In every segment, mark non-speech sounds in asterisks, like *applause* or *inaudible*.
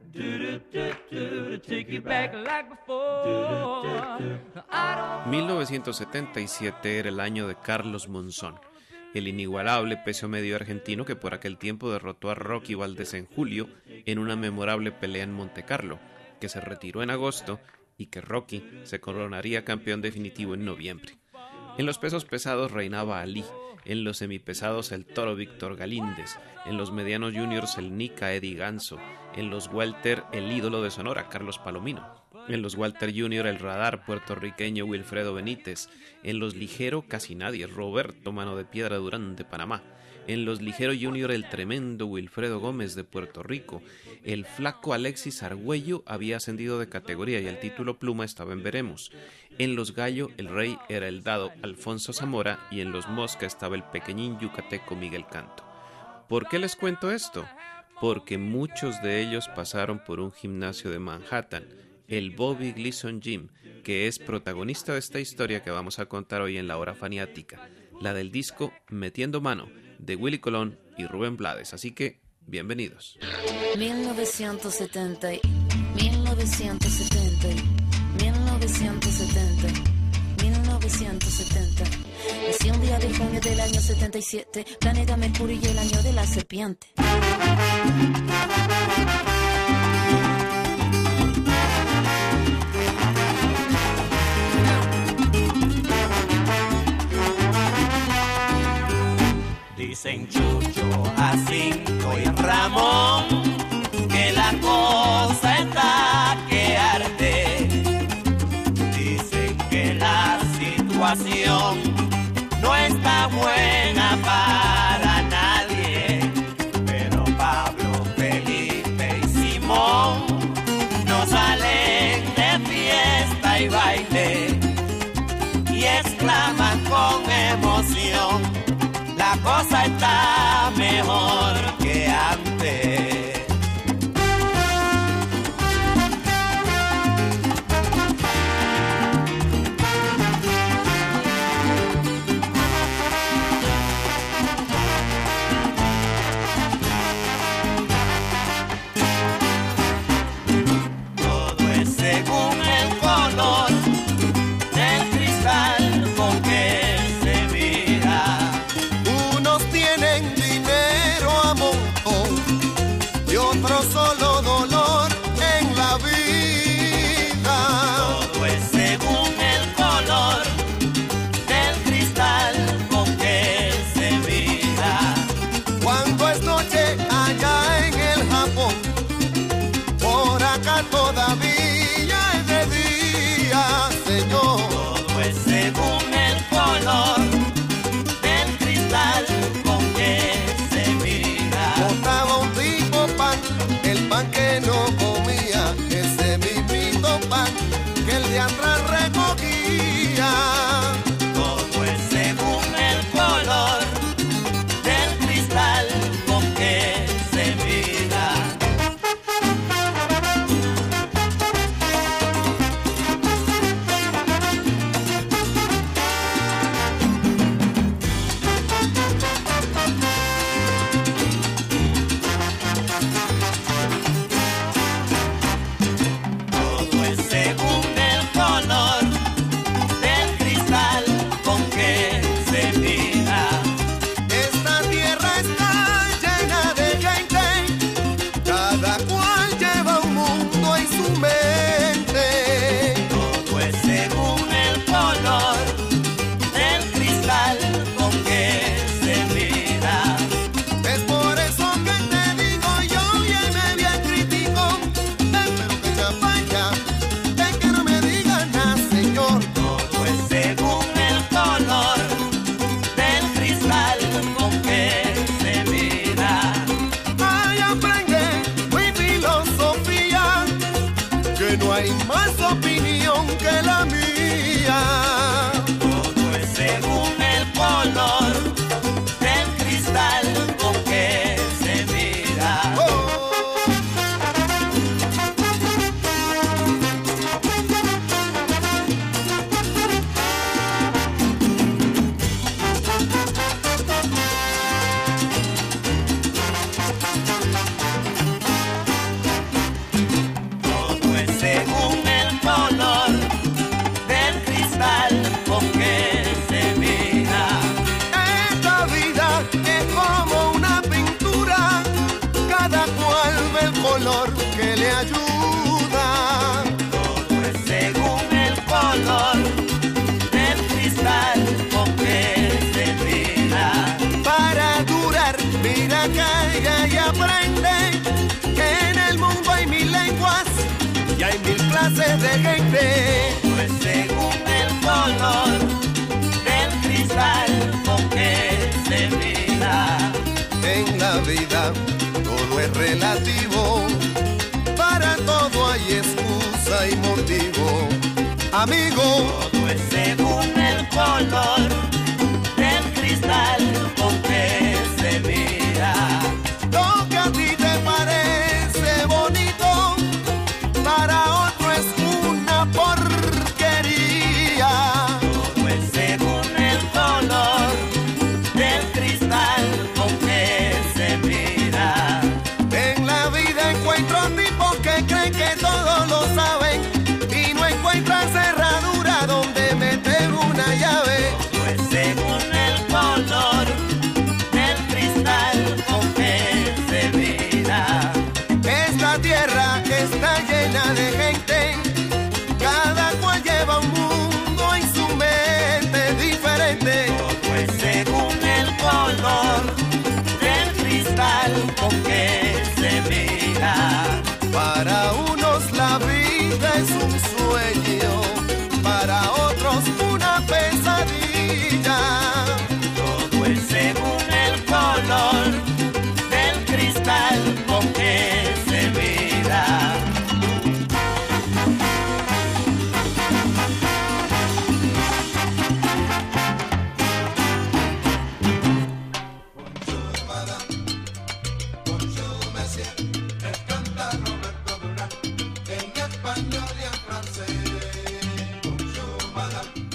...1977 era el año de Carlos Monzón, el inigualable peso medio argentino que por aquel tiempo derrotó a Rocky Valdés en julio en una memorable pelea en Montecarlo, que se retiró en agosto y que Rocky se coronaría campeón definitivo en noviembre. En los pesos pesados reinaba Ali, en los semipesados el toro Víctor Galíndez, en los medianos juniors el Nica Eddie Ganso, en los welter el ídolo de Sonora Carlos Palomino, en los Walter Junior el radar puertorriqueño Wilfredo Benítez, en los ligero casi nadie Roberto Mano de Piedra Durán de Panamá, en los ligero junior el tremendo Wilfredo Gómez de Puerto Rico, el flaco Alexis Argüello había ascendido de categoría y el título pluma estaba en veremos, en los gallo el rey era el dado Alfonso Zamora y en los mosca estaba el pequeñín yucateco Miguel Canto. ¿Por qué les cuento esto? Porque muchos de ellos pasaron por un gimnasio de Manhattan, el Bobby Gleason Gym, que es protagonista de esta historia que vamos a contar hoy en la hora faniática, la del disco Metiendo Mano, de Willy Colón y Rubén Blades. Así que, bienvenidos. 1970, 1970, 1970. 1970 Nací un día de junio del año 77 Planeta Mercurio y el año de la serpiente. Dicen Chucho, Jacinto y Ramón está mejor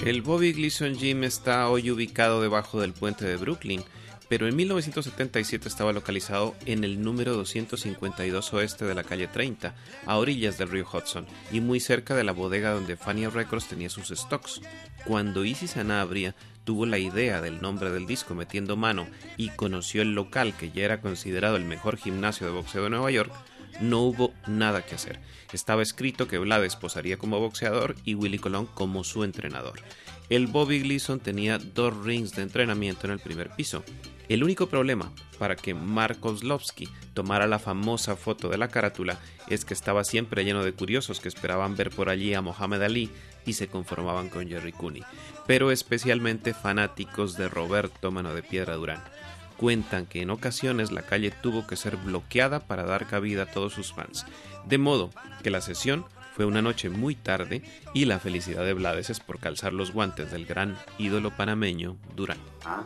El Bobby Gleason Gym está hoy ubicado debajo del puente de Brooklyn, pero en 1977 estaba localizado en el número 252 oeste de la calle 30, a orillas del río Hudson, y muy cerca de la bodega donde Fania Records tenía sus stocks. Cuando Easy Sanabria tuvo la idea del nombre del disco metiendo mano y conoció el local que ya era considerado el mejor gimnasio de boxeo de Nueva York, no hubo nada que hacer. Estaba escrito que Blades posaría como boxeador y Willy Colón como su entrenador. El Bobby Gleason tenía dos rings de entrenamiento en el primer piso. El único problema para que Mark Kozlowski tomara la famosa foto de la carátula es que estaba siempre lleno de curiosos que esperaban ver por allí a Mohamed Ali y se conformaban con Jerry Cooney, pero especialmente fanáticos de Roberto Mano de Piedra Durán cuentan que en ocasiones la calle tuvo que ser bloqueada para dar cabida a todos sus fans. De modo que la sesión fue una noche muy tarde y la felicidad de Blades es por calzar los guantes del gran ídolo panameño Durán. Ah,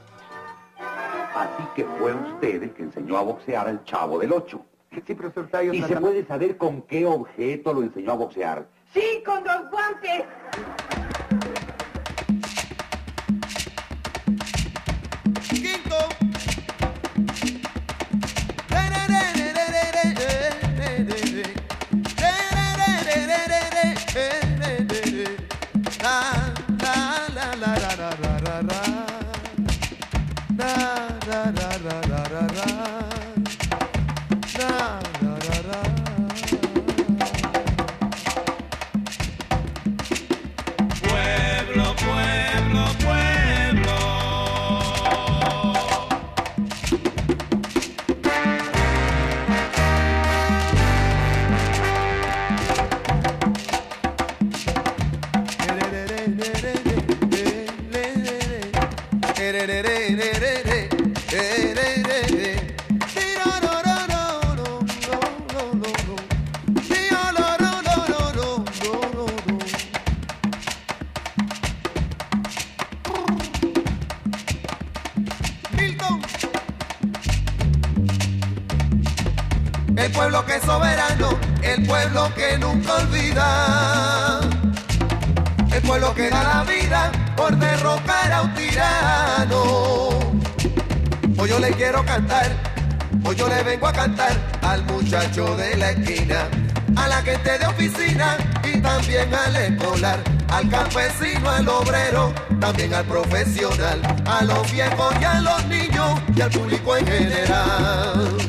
Así que fue usted el que enseñó a boxear al chavo del 8. Sí, profesor Tayo. ¿Y se puede saber con qué objeto lo enseñó a boxear? Sí, con los guantes. Al obrero, también al profesional, a los viejos y a los niños y al público en general.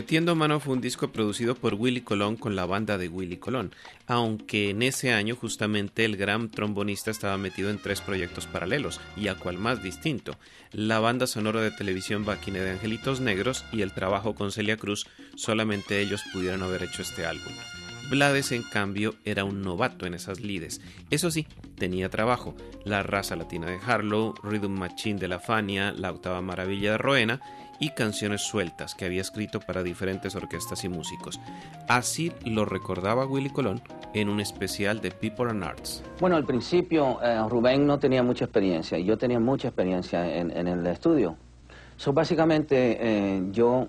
Metiendo Mano fue un disco producido por Willy Colón con la banda de Willy Colón, aunque en ese año justamente el gran trombonista estaba metido en tres proyectos paralelos, y a cual más distinto, la banda sonora de televisión Baquine de Angelitos Negros y el trabajo con Celia Cruz, solamente ellos pudieron haber hecho este álbum. Blades, en cambio, era un novato en esas lides. Eso sí, tenía trabajo. La raza latina de Harlow, Rhythm Machine de la Fania, La Octava Maravilla de Roena y canciones sueltas que había escrito para diferentes orquestas y músicos. Así lo recordaba Willy Colón en un especial de People and Arts. Bueno, al principio eh, Rubén no tenía mucha experiencia y yo tenía mucha experiencia en, en el estudio. So, básicamente eh, yo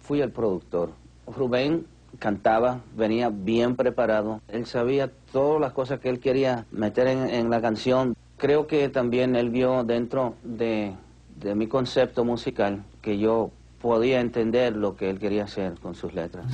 fui el productor. Rubén cantaba, venía bien preparado. Él sabía todas las cosas que él quería meter en, en la canción. Creo que también él vio dentro de, de mi concepto musical que yo podía entender lo que él quería hacer con sus letras.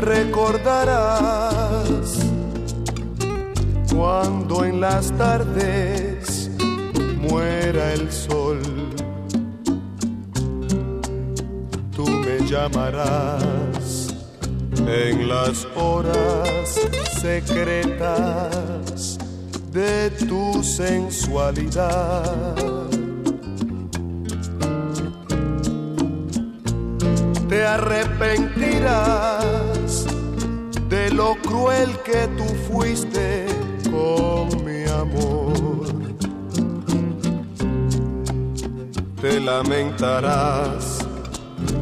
Recordarás cuando en las tardes muera el sol. Tú me llamarás en las horas secretas de tu sensualidad. te arrepentirás de lo cruel que tú fuiste con mi amor. Te lamentarás,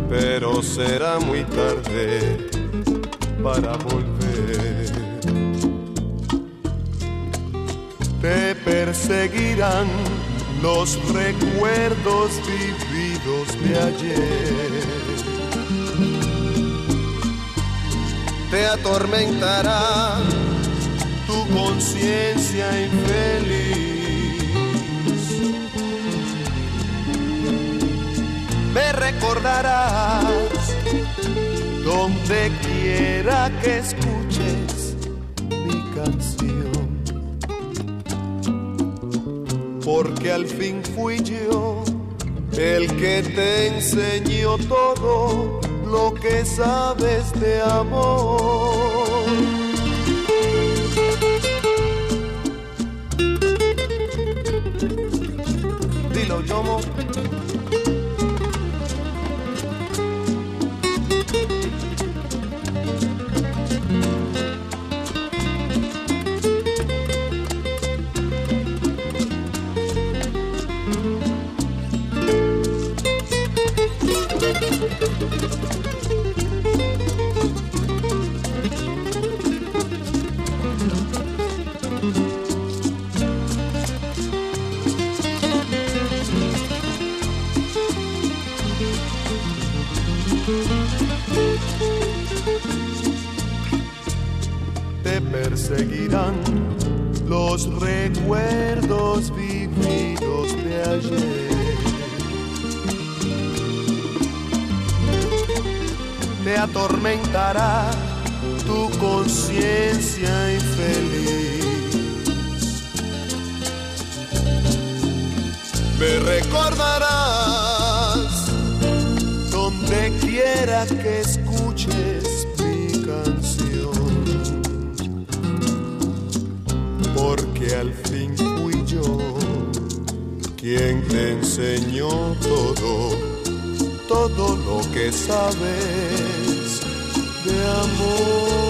pero será muy tarde para volver. Te perseguirán los recuerdos vividos de ayer. Te atormentará tu conciencia infeliz. Me recordarás donde quiera que escuches mi canción. Porque al fin fui yo el que te enseñó todo lo que sabes de amor. Dilo, Yomo. Enseñó todo, todo lo que sabes de amor.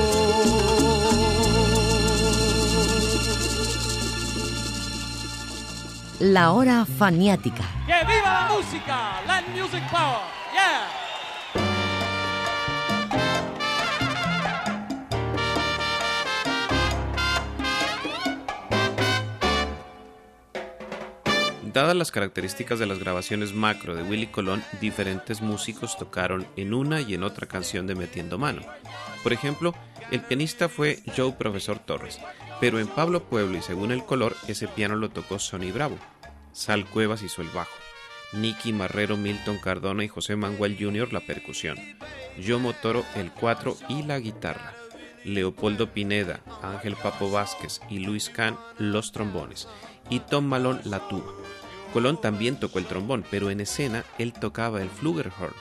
La hora faniática. ¡Que viva la música! Land Music Power. Dadas las características de las grabaciones macro de Willy Colón, diferentes músicos tocaron en una y en otra canción de Metiendo Mano. Por ejemplo, el pianista fue Joe Profesor Torres, pero en Pablo Pueblo y según el color, ese piano lo tocó Sonny Bravo. Sal Cuevas hizo el bajo. Nicky Marrero, Milton Cardona y José Manuel Jr. la percusión. Yomo Toro el cuatro y la guitarra. Leopoldo Pineda, Ángel Papo Vázquez y Luis Kahn los trombones. Y Tom Malone la tuba. Colón también tocó el trombón, pero en escena él tocaba el flugelhorn.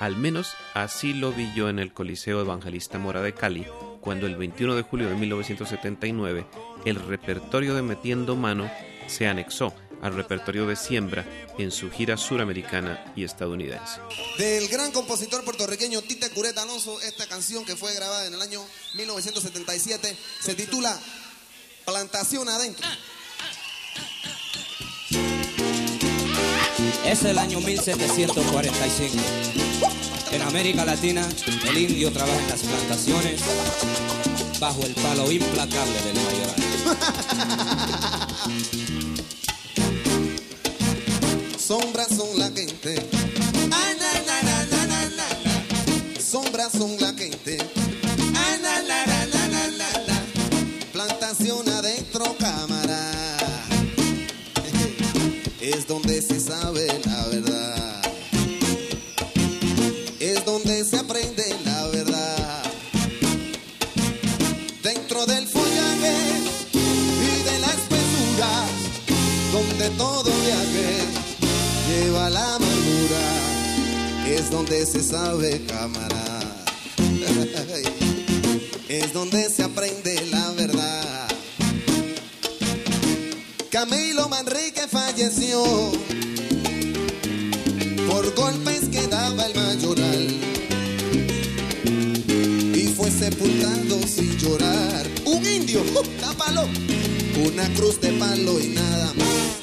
Al menos así lo vi yo en el Coliseo Evangelista Mora de Cali, cuando el 21 de julio de 1979 el repertorio de Metiendo Mano se anexó al repertorio de Siembra en su gira suramericana y estadounidense. Del gran compositor puertorriqueño Tite Curet Alonso, esta canción que fue grabada en el año 1977 se titula Plantación Adentro. Es el año 1745. En América Latina, el indio trabaja en las plantaciones bajo el palo implacable del mayoral. *laughs* Sombras son la gente. Se sabe cámara. *laughs* Es donde se aprende la verdad. Camilo Manrique falleció por golpes que daba el mayoral y fue sepultado sin llorar. Un indio, ¡uh! tápalo, una cruz de palo y nada más.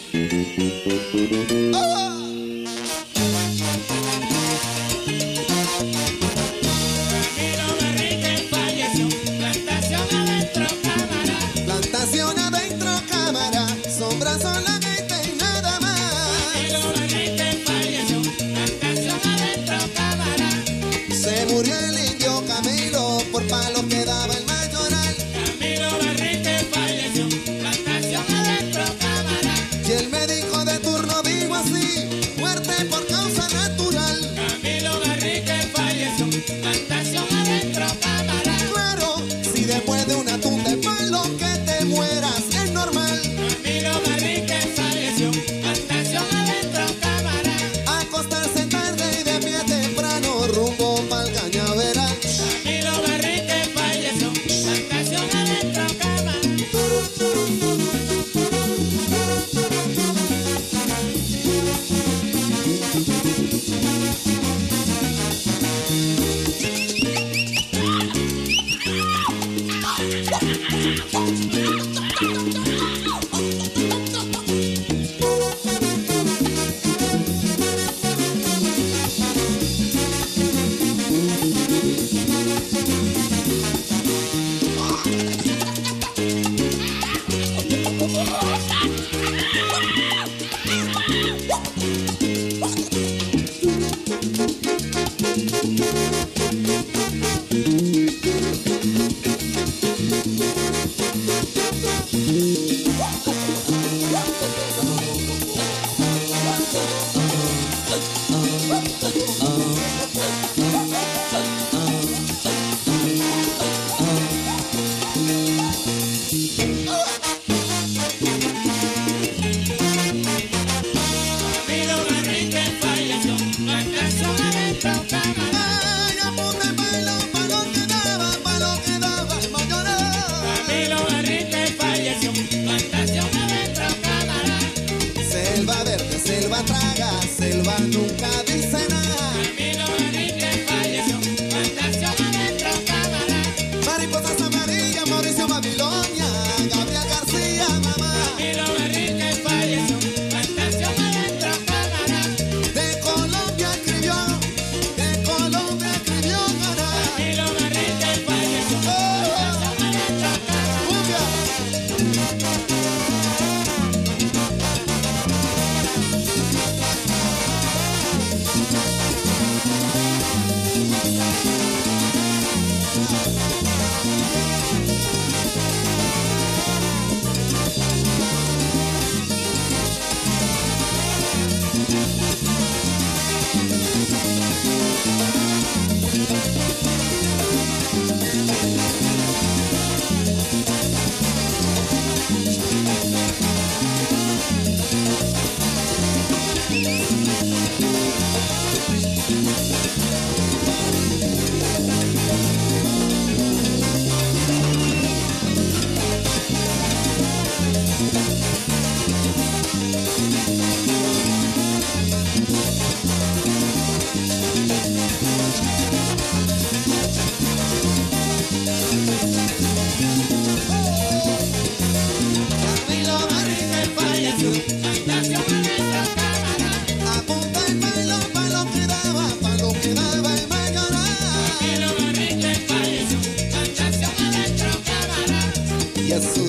Y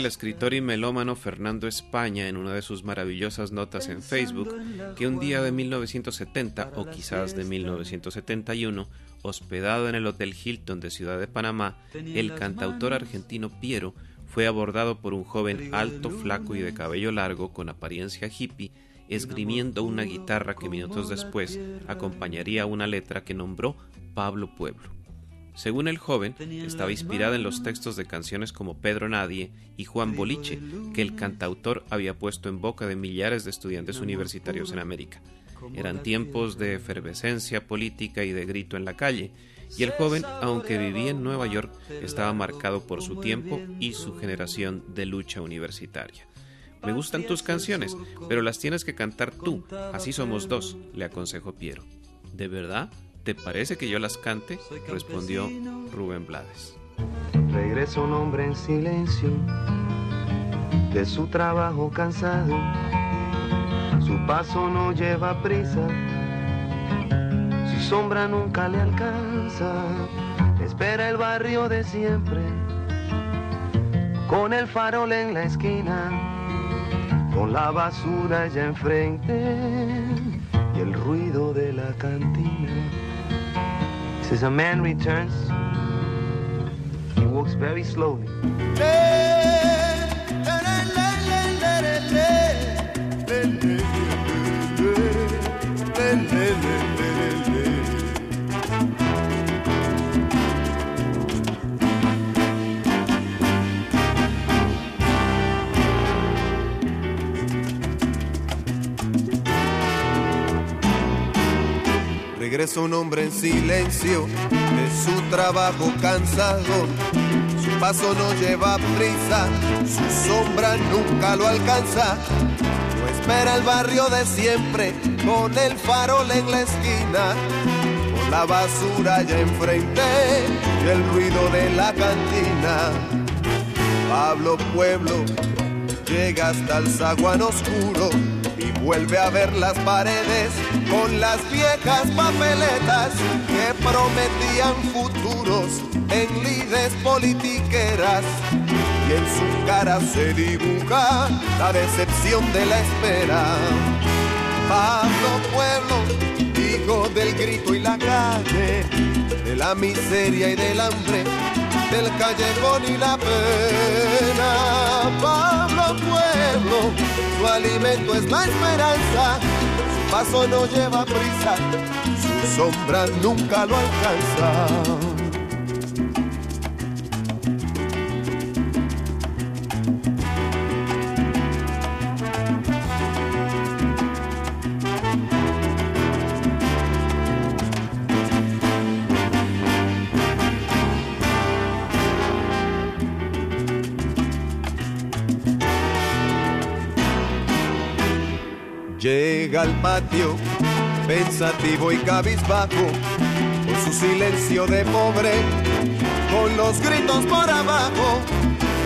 el escritor y melómano Fernando España en una de sus maravillosas notas en Facebook que un día de 1970 o quizás de 1971 Hospedado en el Hotel Hilton de Ciudad de Panamá, el cantautor argentino Piero fue abordado por un joven alto, flaco y de cabello largo con apariencia hippie, esgrimiendo una guitarra que minutos después acompañaría una letra que nombró Pablo Pueblo. Según el joven, estaba inspirada en los textos de canciones como Pedro Nadie y Juan Boliche, que el cantautor había puesto en boca de millares de estudiantes universitarios en América. Eran tiempos de efervescencia política y de grito en la calle, y el joven, aunque vivía en Nueva York, estaba marcado por su tiempo y su generación de lucha universitaria. Me gustan tus canciones, pero las tienes que cantar tú, así somos dos, le aconsejó Piero. ¿De verdad? ¿Te parece que yo las cante? respondió Rubén Blades. Regresa un hombre en silencio de su trabajo cansado. Su paso no lleva prisa, su sombra nunca le alcanza. Espera el barrio de siempre, con el farol en la esquina, con la basura ya enfrente y el ruido de la cantina. Says a man returns, he walks very slowly. Regresa un hombre en silencio de su trabajo cansado. Su paso no lleva prisa, su sombra nunca lo alcanza. No espera el barrio de siempre, con el farol en la esquina, con la basura ya enfrente y el ruido de la cantina. Pablo Pueblo llega hasta el zaguán oscuro vuelve a ver las paredes con las viejas papeletas que prometían futuros en lides politiqueras. Y en su cara se dibuja la decepción de la espera. Pablo Pueblo, hijo del grito y la calle, de la miseria y del hambre, del callejón y la pena. Pablo Pueblo, su alimento es la esperanza, su paso no lleva prisa, su sombra nunca lo alcanza. Al patio, pensativo y cabizbajo, con su silencio de pobre, con los gritos por abajo,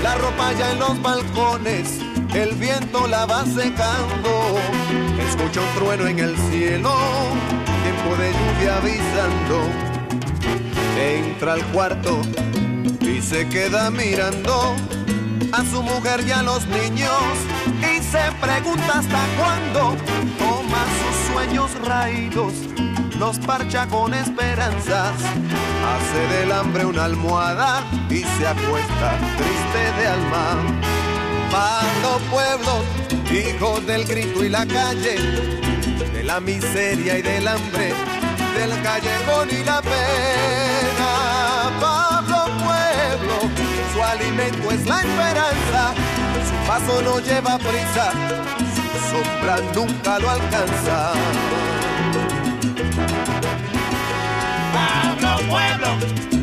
la ropa ya en los balcones, el viento la va secando, escucha un trueno en el cielo, tiempo de lluvia avisando, entra al cuarto y se queda mirando a su mujer y a los niños y se pregunta hasta cuándo sus sueños raídos, los parcha con esperanzas, hace del hambre una almohada y se acuesta triste de alma. Pablo Pueblo, hijo del grito y la calle, de la miseria y del hambre, del callejón y la pena. Pablo Pueblo, su alimento es la esperanza, su paso no lleva prisa, nunca lo alcanza. Pablo Pueblo,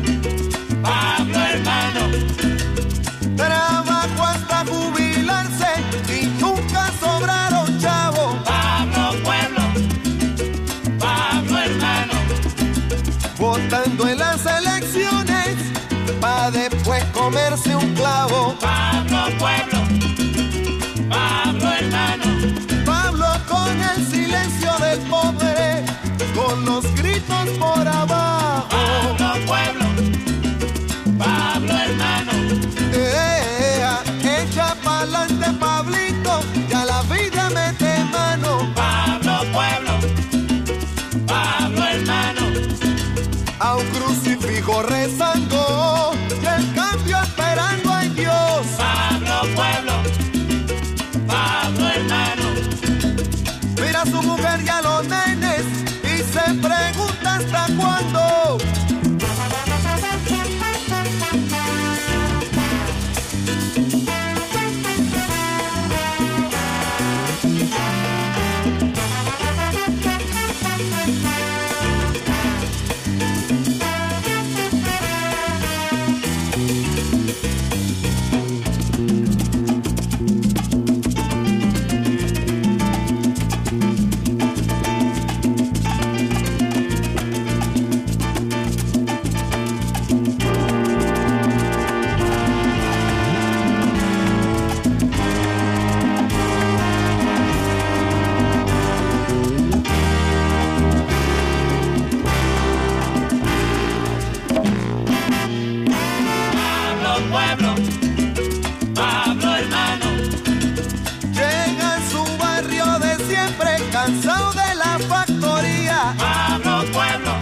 siempre, cansado de la factoría. Pablo Pueblo,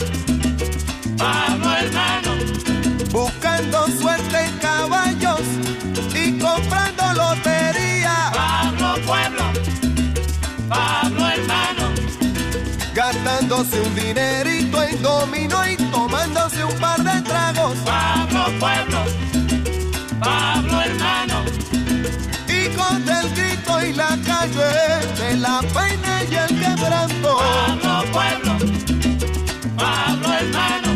Pablo hermano. Buscando suerte en caballos y comprando lotería. Pablo Pueblo, Pablo hermano. Gastándose un dinerito en dominó y tomándose un par de tragos. Pablo Pueblo, Pablo hermano. La de la peina y el quebranto. Pablo Pueblo, Pablo hermano.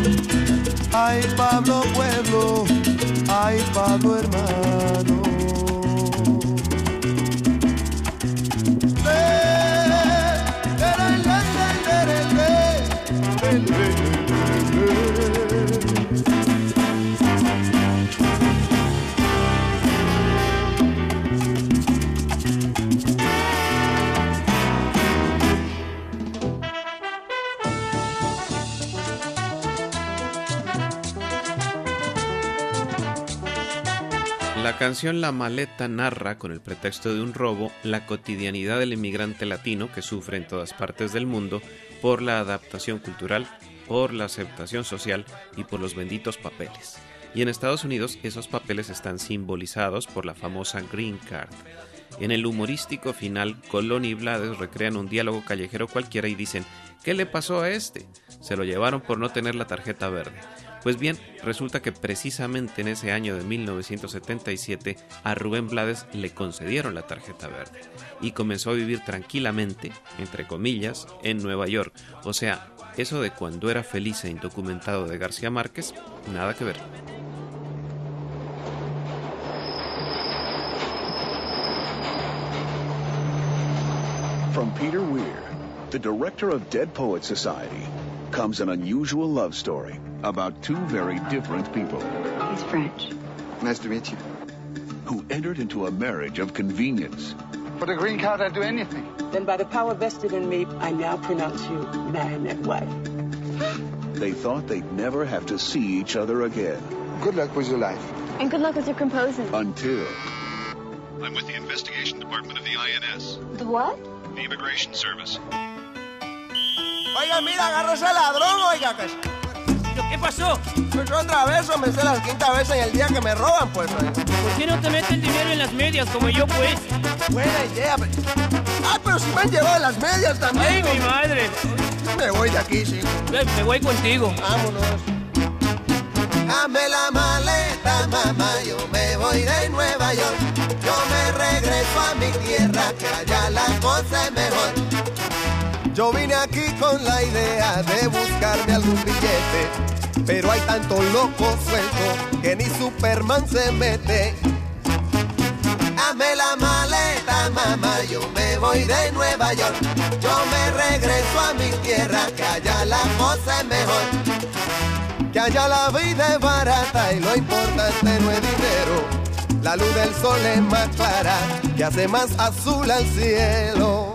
Ay, Pablo Pueblo, ay, Pablo hermano. Canción La Maleta narra, con el pretexto de un robo, la cotidianidad del inmigrante latino que sufre en todas partes del mundo por la adaptación cultural, por la aceptación social y por los benditos papeles. Y en Estados Unidos esos papeles están simbolizados por la famosa Green Card. En el humorístico final, Colón y Blades recrean un diálogo callejero cualquiera y dicen, ¿qué le pasó a este? Se lo llevaron por no tener la tarjeta verde. Pues bien, resulta que precisamente en ese año de 1977 a Rubén Blades le concedieron la tarjeta verde y comenzó a vivir tranquilamente, entre comillas, en Nueva York. O sea, eso de cuando era feliz e indocumentado de García Márquez, nada que ver. From Peter Weir, the director of Dead Poets Society, comes an unusual love story about two very different people. He's French. Nice to meet you. Who entered into a marriage of convenience. For the green card, I'd do anything. Then by the power vested in me, I now pronounce you man and wife. *gasps* They thought they'd never have to see each other again. Good luck with your life. And good luck with your composing. Until. I'm with the investigation department of the INS. The what? The Immigration Service. Oiga, mira, agarra ese ladrón, oiga. Que... ¿Qué pasó? Pues otra vez, o me sé la quinta vez en el día que me roban, pues. oiga. ¿Por qué no te metes el dinero en las medias como yo, pues? Buena idea, pero... Ah, pero si me han llevado las medias también. ¡Ay, mi madre! Me voy de aquí, sí. Me voy contigo. Vámonos. Dame la maleta, mamá, yo me voy de Nueva York. Yo me regreso a mi tierra, que allá la cosa es mejor. Yo vine aquí con la idea de buscarme algún billete, pero hay tanto loco suelto que ni Superman se mete. Dame la maleta, mamá, yo me voy de Nueva York. Yo me regreso a mi tierra, que allá la cosa es mejor. Que allá la vida es barata y lo importante no es dinero. La luz del sol es más clara, que hace más azul al cielo.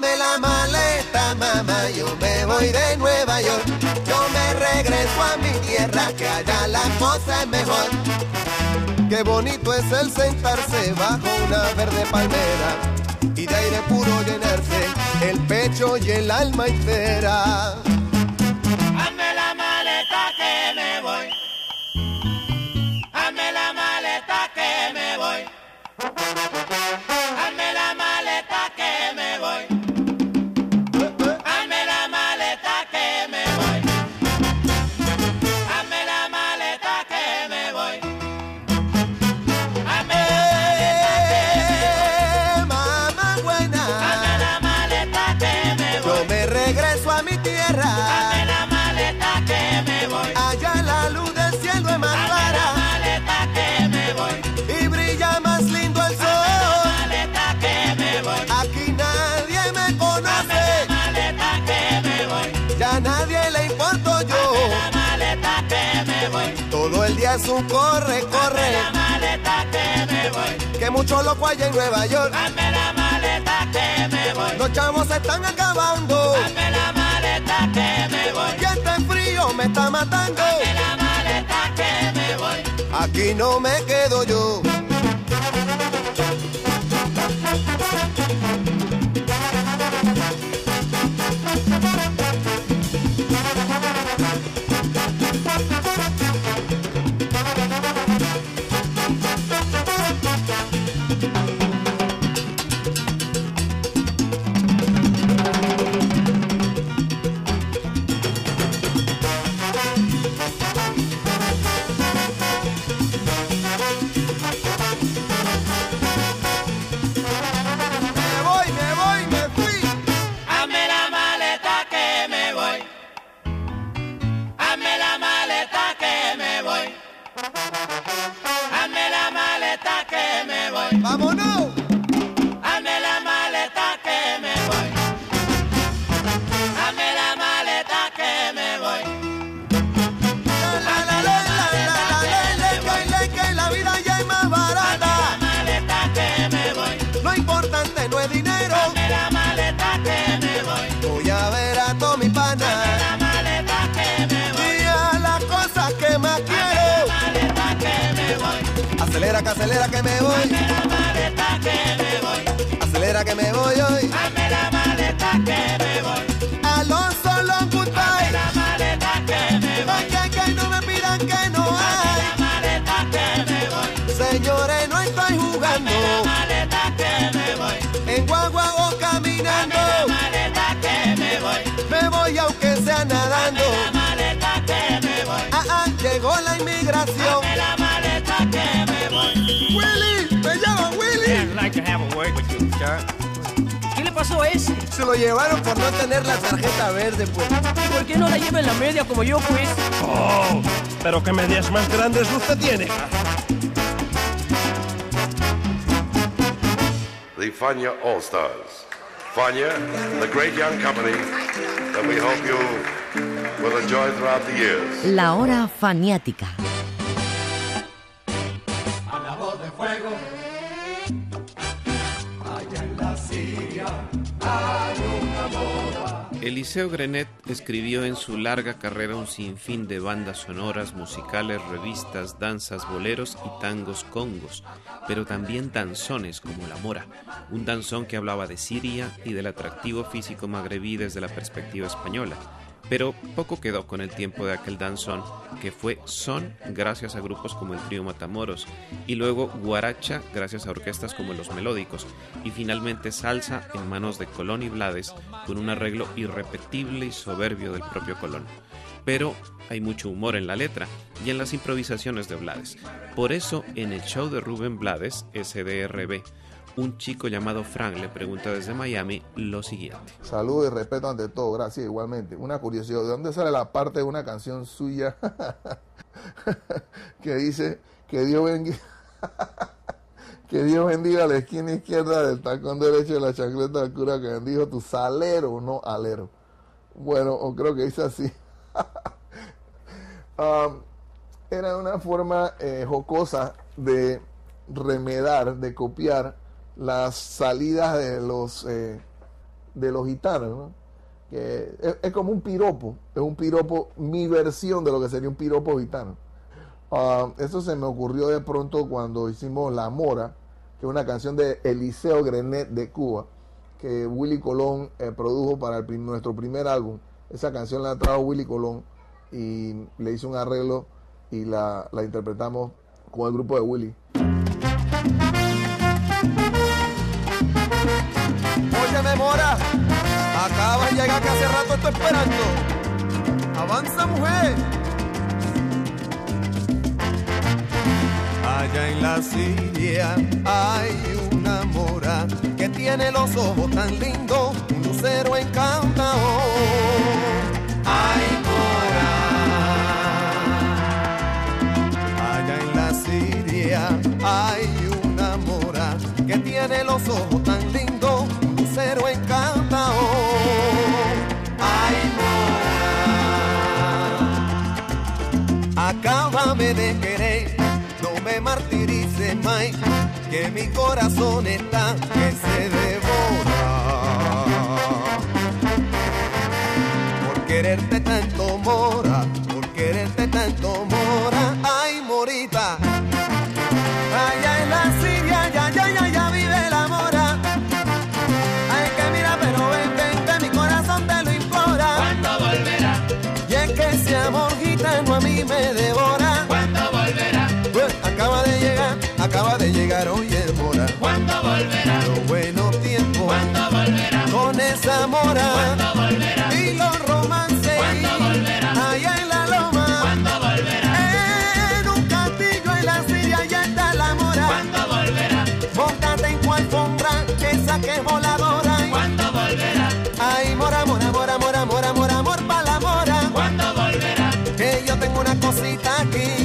Dame la maleta, mamá, yo me voy de Nueva York. Yo me regreso a mi tierra, que allá la cosa es mejor. Qué bonito es el sentarse bajo una verde palmera y de aire puro llenarse el pecho y el alma entera. Es un corre, corre. Dame la maleta que me voy. Que mucho loco hay en Nueva York. Dame la maleta que me voy. Los chavos se están acabando. Dame la maleta que me voy. Y este frío me está matando. Dame la maleta que me voy. Aquí no me quedo yo. Acelera, que me voy. Hazme la maleta que me voy. Acelera, que me voy hoy. Hazme la maleta que me voy. Alonso Long Goodbye. la maleta que me voy. Que, que no me pidan que no hay. La maleta que me voy. Señores, no estoy jugando. La maleta que me voy. En guagua o caminando. La maleta que me voy. Me voy aunque sea nadando. La maleta que me voy. Ah, ah, llegó la inmigración. La sir. ¿Qué le pasó a ese? Se lo llevaron por no tener la tarjeta verde, pues. ¿Y por qué no la lleva en la media como yo, pues? Oh, pero qué medias más grandes usted tiene. The Fania All Stars. Fania, the great young company that we hope you will enjoy throughout the years. La hora faniática. Eliseo Grenet escribió en su larga carrera un sinfín de bandas sonoras, musicales, revistas, danzas, boleros y tangos congos, pero también danzones como La Mora, un danzón que hablaba de Siria y del atractivo físico magrebí desde la perspectiva española. Pero poco quedó con el tiempo de aquel danzón, que fue son gracias a grupos como el trío Matamoros, y luego guaracha gracias a orquestas como Los Melódicos, y finalmente salsa en manos de Colón y Blades, con un arreglo irrepetible y soberbio del propio Colón. Pero hay mucho humor en la letra y en las improvisaciones de Blades. Por eso, en el show de Rubén Blades, SDRB, un chico llamado Frank le pregunta desde Miami lo siguiente. Salud y respeto ante todo, gracias igualmente. Una curiosidad, ¿de dónde sale la parte de una canción suya *laughs* que dice que Dios bendiga, *laughs* que Dios bendiga la esquina izquierda del tacón derecho de la chancleta del cura que bendijo tu salero, no alero? Bueno, o creo que dice así. *laughs* Um, era una forma eh, jocosa de remedar, de copiar las salidas de los eh, de los gitanos, ¿no? que es, como un piropo, es un piropo, mi versión de lo que sería un piropo gitano. Ah, eso se me ocurrió de pronto cuando hicimos La Mora, que es una canción de Eliseo Grenet de Cuba, que Willy Colón eh, produjo para nuestro primer álbum. Esa canción la trajo Willy Colón y le hizo un arreglo y la, la interpretamos con el grupo de Willy. Oye, Mora, acabas de llegar que hace rato estoy esperando. Avanza, mujer. Allá en la Siria hay una mora que tiene los ojos tan lindos, un lucero encantador. Ay, mora. Allá en la Siria hay una mora que tiene los ojos Querer, no me martirices más, que mi corazón está que se devora. ¿Cuándo volverá? Los buenos tiempos. ¿Cuándo volverá? Con esa mora. ¿Cuándo volverá? Y los romances. ¿Cuándo volverá? Allá en la loma. ¿Cuándo volverá? En un castillo en la Siria ya está la mora. ¿Cuándo volverá? Móntate en tu alfombra, esa que es voladora. ¿Cuándo volverá? Ay, mora, mora, mora, mora, mora, mora, amor pa' la mora. ¿Cuándo volverá? Que yo tengo una cosita aquí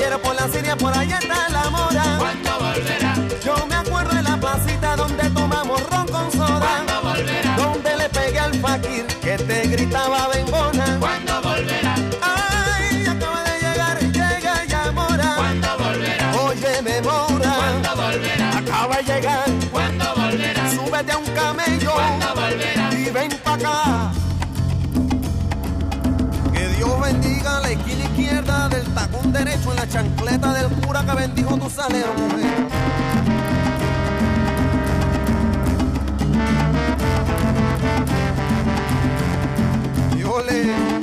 caballero, por la Siria, por allá está la mora. ¿Cuándo volverá? Yo me acuerdo de la placita donde tomamos ron con soda. ¿Cuándo volverá? Donde le pegué al fakir que te gritaba bembona. ¿Cuándo volverá? Ay, acaba de llegar, llega ya mora. ¿Cuándo volverá? Oye, me mora. ¿Cuándo volverá? Acaba de llegar. ¿Cuándo volverá? Súbete a un camello. ¿Cuándo volverá? Y ven pa' acá. Que Dios bendiga la esquina del tacón derecho en la chancleta del cura que bendijo tu salero, mujer. Y ole.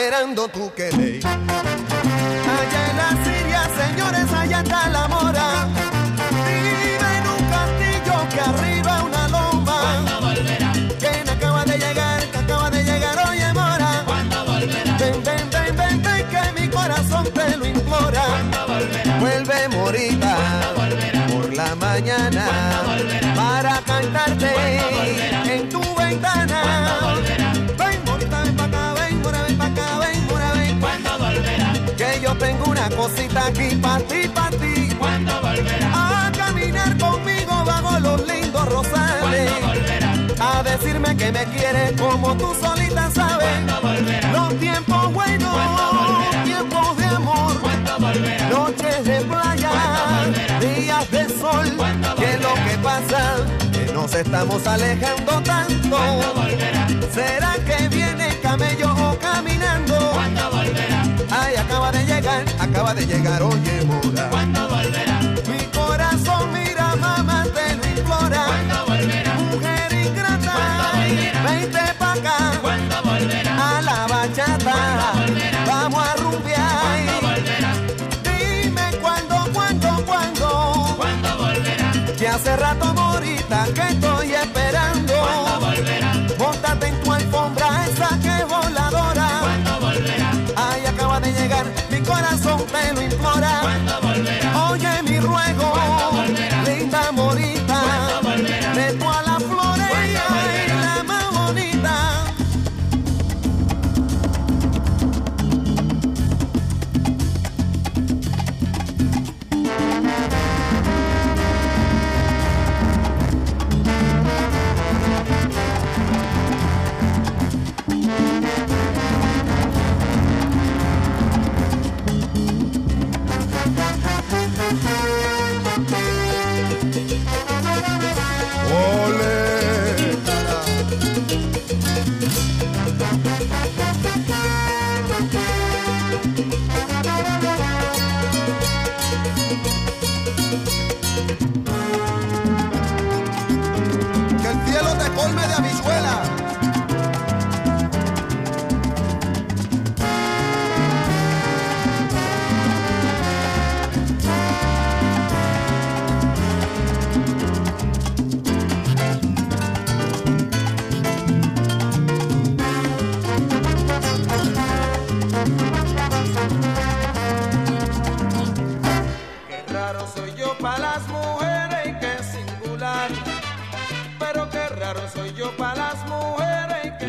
Esperando tu querer. Allá en la Siria, señores, allá está la mora. Vive en un castillo que arriba una loma. ¿Cuándo volverá? Me acaba de llegar, que acaba de llegar, oye mora. ¿Cuándo volverá? Ven, ven, ven, ven, ven, que mi corazón te lo implora. ¿Cuándo volverá? Vuelve morita ¿Cuándo volverá? por la mañana ¿Cuándo volverá? para cantarte en tu ventana. ¿Cuándo volverá? Tengo una cosita aquí para ti, para ti. ¿Cuándo volverá? A caminar conmigo bajo los lindos rosales. ¿Cuándo volverá? A decirme que me quieres como tú solita sabes. ¿Cuándo volverá? Los tiempos buenos, tiempos de amor. ¿Cuándo volverá? Noches de playa, días de sol. ¿Cuándo Que lo que pasa, que nos estamos alejando tanto. ¿Será que viene camello o caminando? Ay, acaba de llegar, acaba de llegar, oye, mora. ¿Cuándo volverá?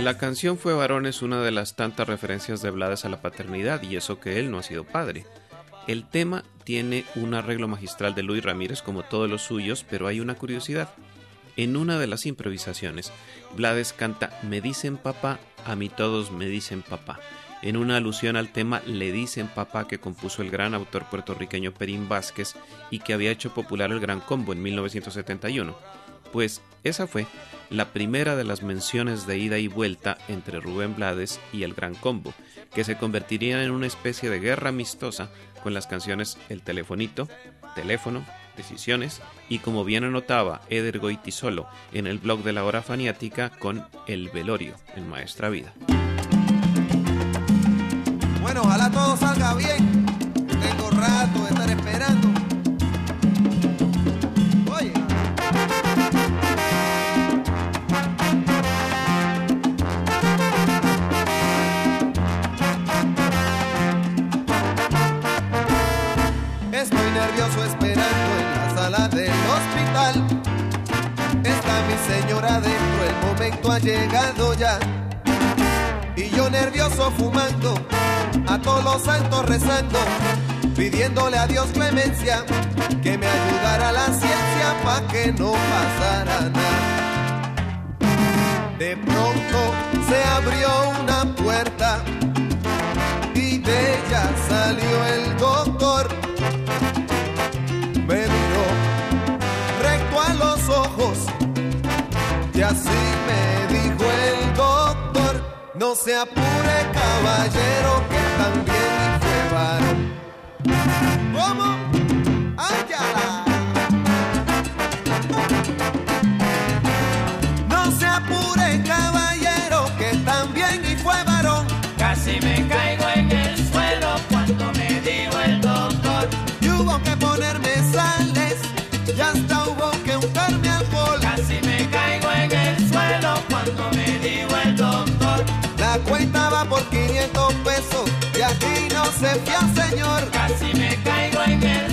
La canción Fue varón es una de las tantas referencias de Blades a la paternidad y eso que él no ha sido padre. El tema tiene un arreglo magistral de Luis Ramírez como todos los suyos, pero hay una curiosidad. En una de las improvisaciones, Blades canta Me dicen papá, a mí todos me dicen papá, en una alusión al tema Le dicen papá que compuso el gran autor puertorriqueño Perín Vázquez y que había hecho popular el Gran Combo en 1971. Pues esa fue la primera de las menciones de ida y vuelta entre Rubén Blades y el Gran Combo, que se convertirían en una especie de guerra amistosa con las canciones El Telefonito, Teléfono, Decisiones y como bien anotaba Eder Goitisolo en el blog de la hora faniática con El Velorio en Maestra Vida. Bueno, ojalá todo salga bien. Llegado ya. Y yo nervioso fumando, a todos los santos rezando, pidiéndole a Dios clemencia, que me ayudara la ciencia pa' que no pasara nada. De pronto se abrió una puerta No se apure, caballero, que también fue varón. ¿Cómo? ¡Áyala! No se apure, caballero, que también y fue varón. Casi me caigo en el suelo cuando me dijo el doctor. Y hubo que cuenta va por 500 pesos y aquí no se fía, señor. Casi me caigo en el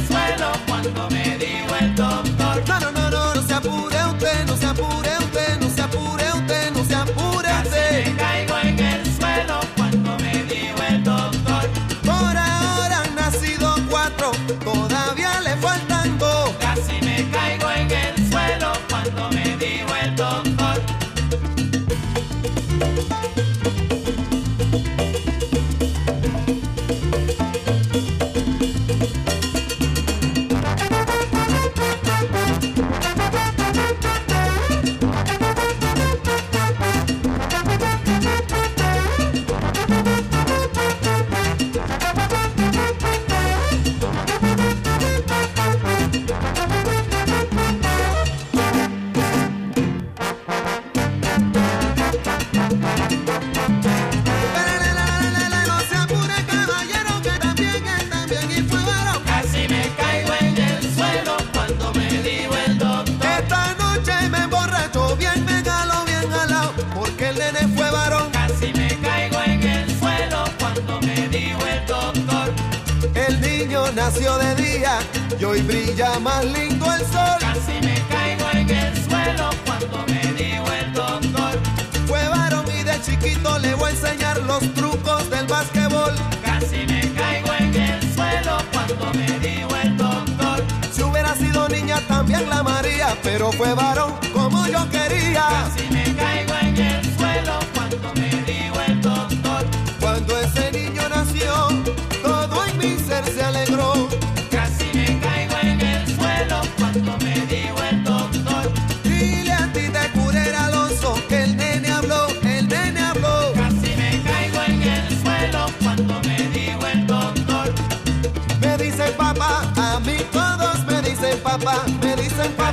nació de día y hoy brilla más lindo el sol. Casi me caigo en el suelo cuando me dijo el doctor. Fue varón y de chiquito le voy a enseñar los trucos del básquetbol. Casi me caigo en el suelo cuando me dijo el doctor. Si hubiera sido niña también la María, pero fue varón como yo quería. Casi me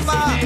dicen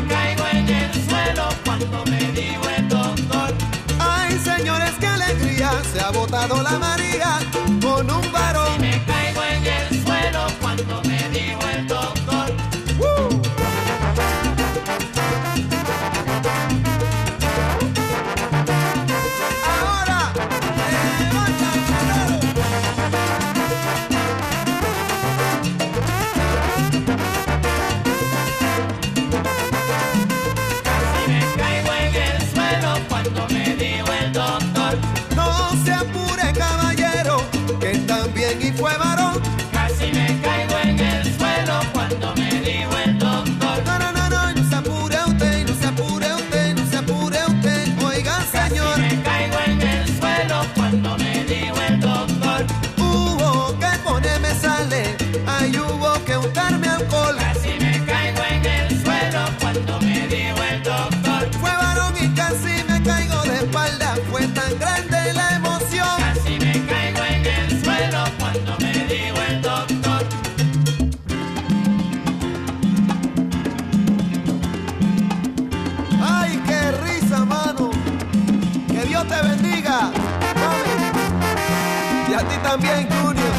también, Junior. *laughs*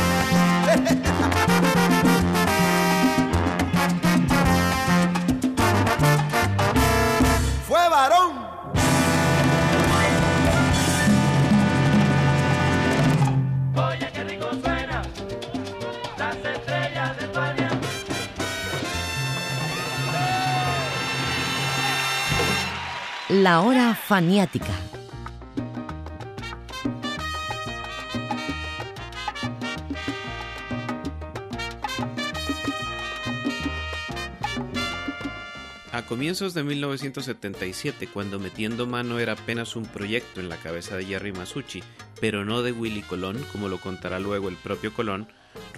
Fue varón. Oye, qué rico suena las estrellas de España. La hora faniática. Comienzos de 1977, cuando Metiendo Mano era apenas un proyecto en la cabeza de Jerry Masucci, pero no de Willy Colón, como lo contará luego el propio Colón,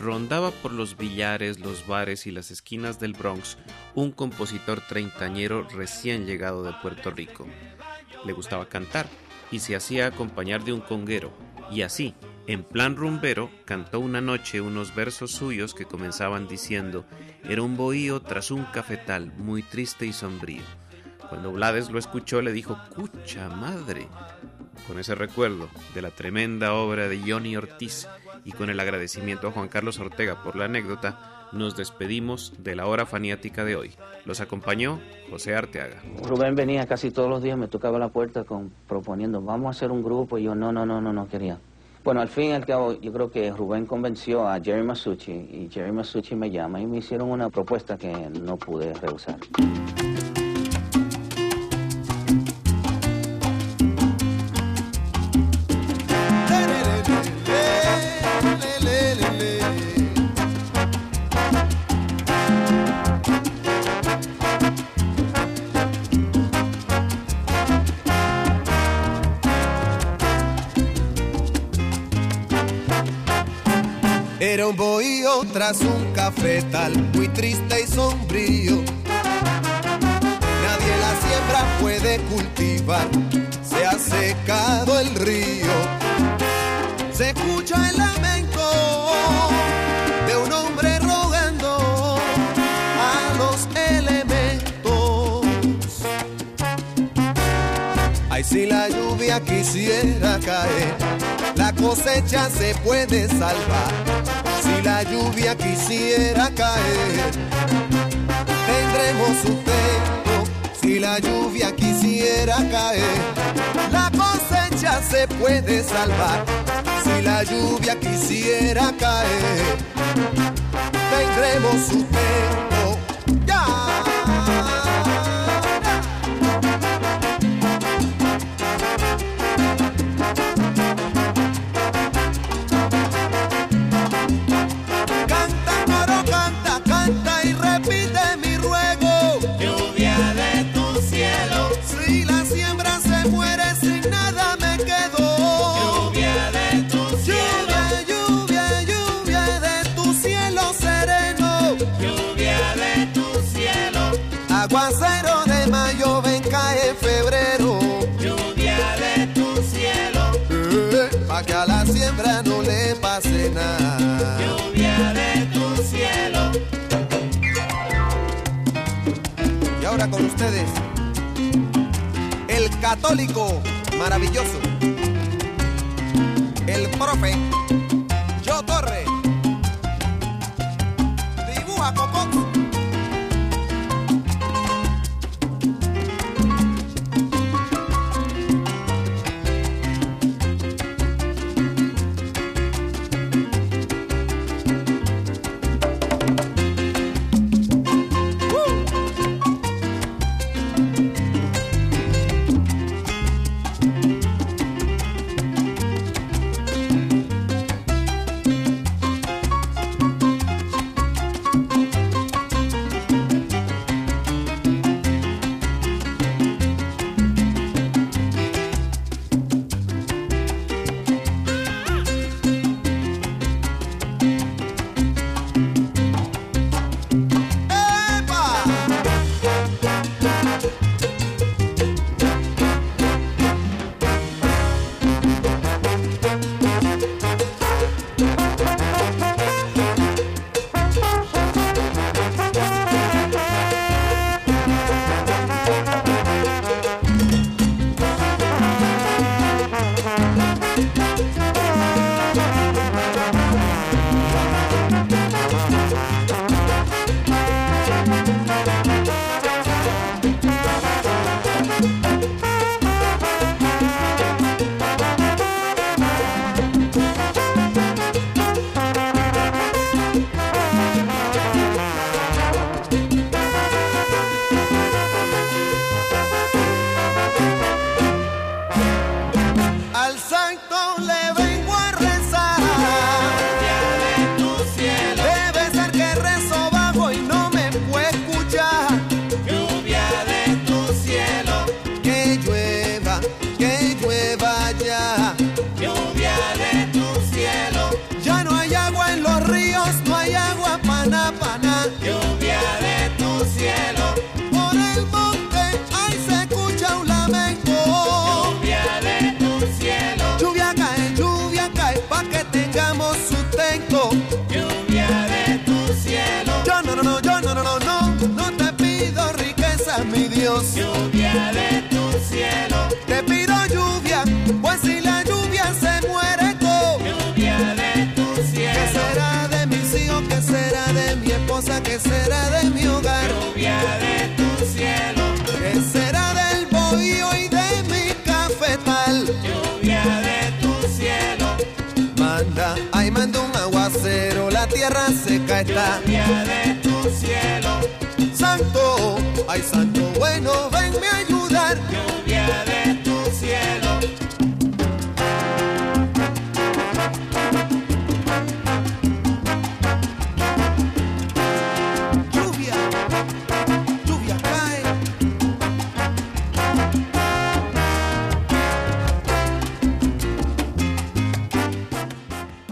rondaba por los billares, los bares y las esquinas del Bronx un compositor treintañero recién llegado de Puerto Rico. Le gustaba cantar y se hacía acompañar de un conguero, y así, en plan rumbero, cantó una noche unos versos suyos que comenzaban diciendo Era un bohío tras un cafetal, muy triste y sombrío. Cuando Blades lo escuchó le dijo ¡Cucha madre! Con ese recuerdo de la tremenda obra de Johnny Ortiz y con el agradecimiento a Juan Carlos Ortega por la anécdota, nos despedimos de la hora faniática de hoy. Los acompañó José Arteaga. Rubén venía casi todos los días, me tocaba la puerta proponiendo, vamos a hacer un grupo, y yo no, no, no, no, no quería. Bueno, al fin y al cabo, yo creo que Rubén convenció a Jerry Masucci y Jerry Masucci me llama y me hicieron una propuesta que no pude rehusar. Tras un cafetal muy triste y sombrío. Nadie la siembra puede cultivar, se ha secado el río. Se escucha el lamento de un hombre rogando a los elementos. Ay, si la lluvia quisiera caer, la cosecha se puede salvar. Si la lluvia quisiera caer, tendremos sustento. Si la lluvia quisiera caer, la cosecha se puede salvar. Si la lluvia quisiera caer, tendremos sustento. Aguacero de mayo, ven cae febrero. lluvia de tu cielo, Eh, pa' que a la siembra no le pase nada. lluvia de tu cielo. Y ahora con ustedes, el católico maravilloso, el profe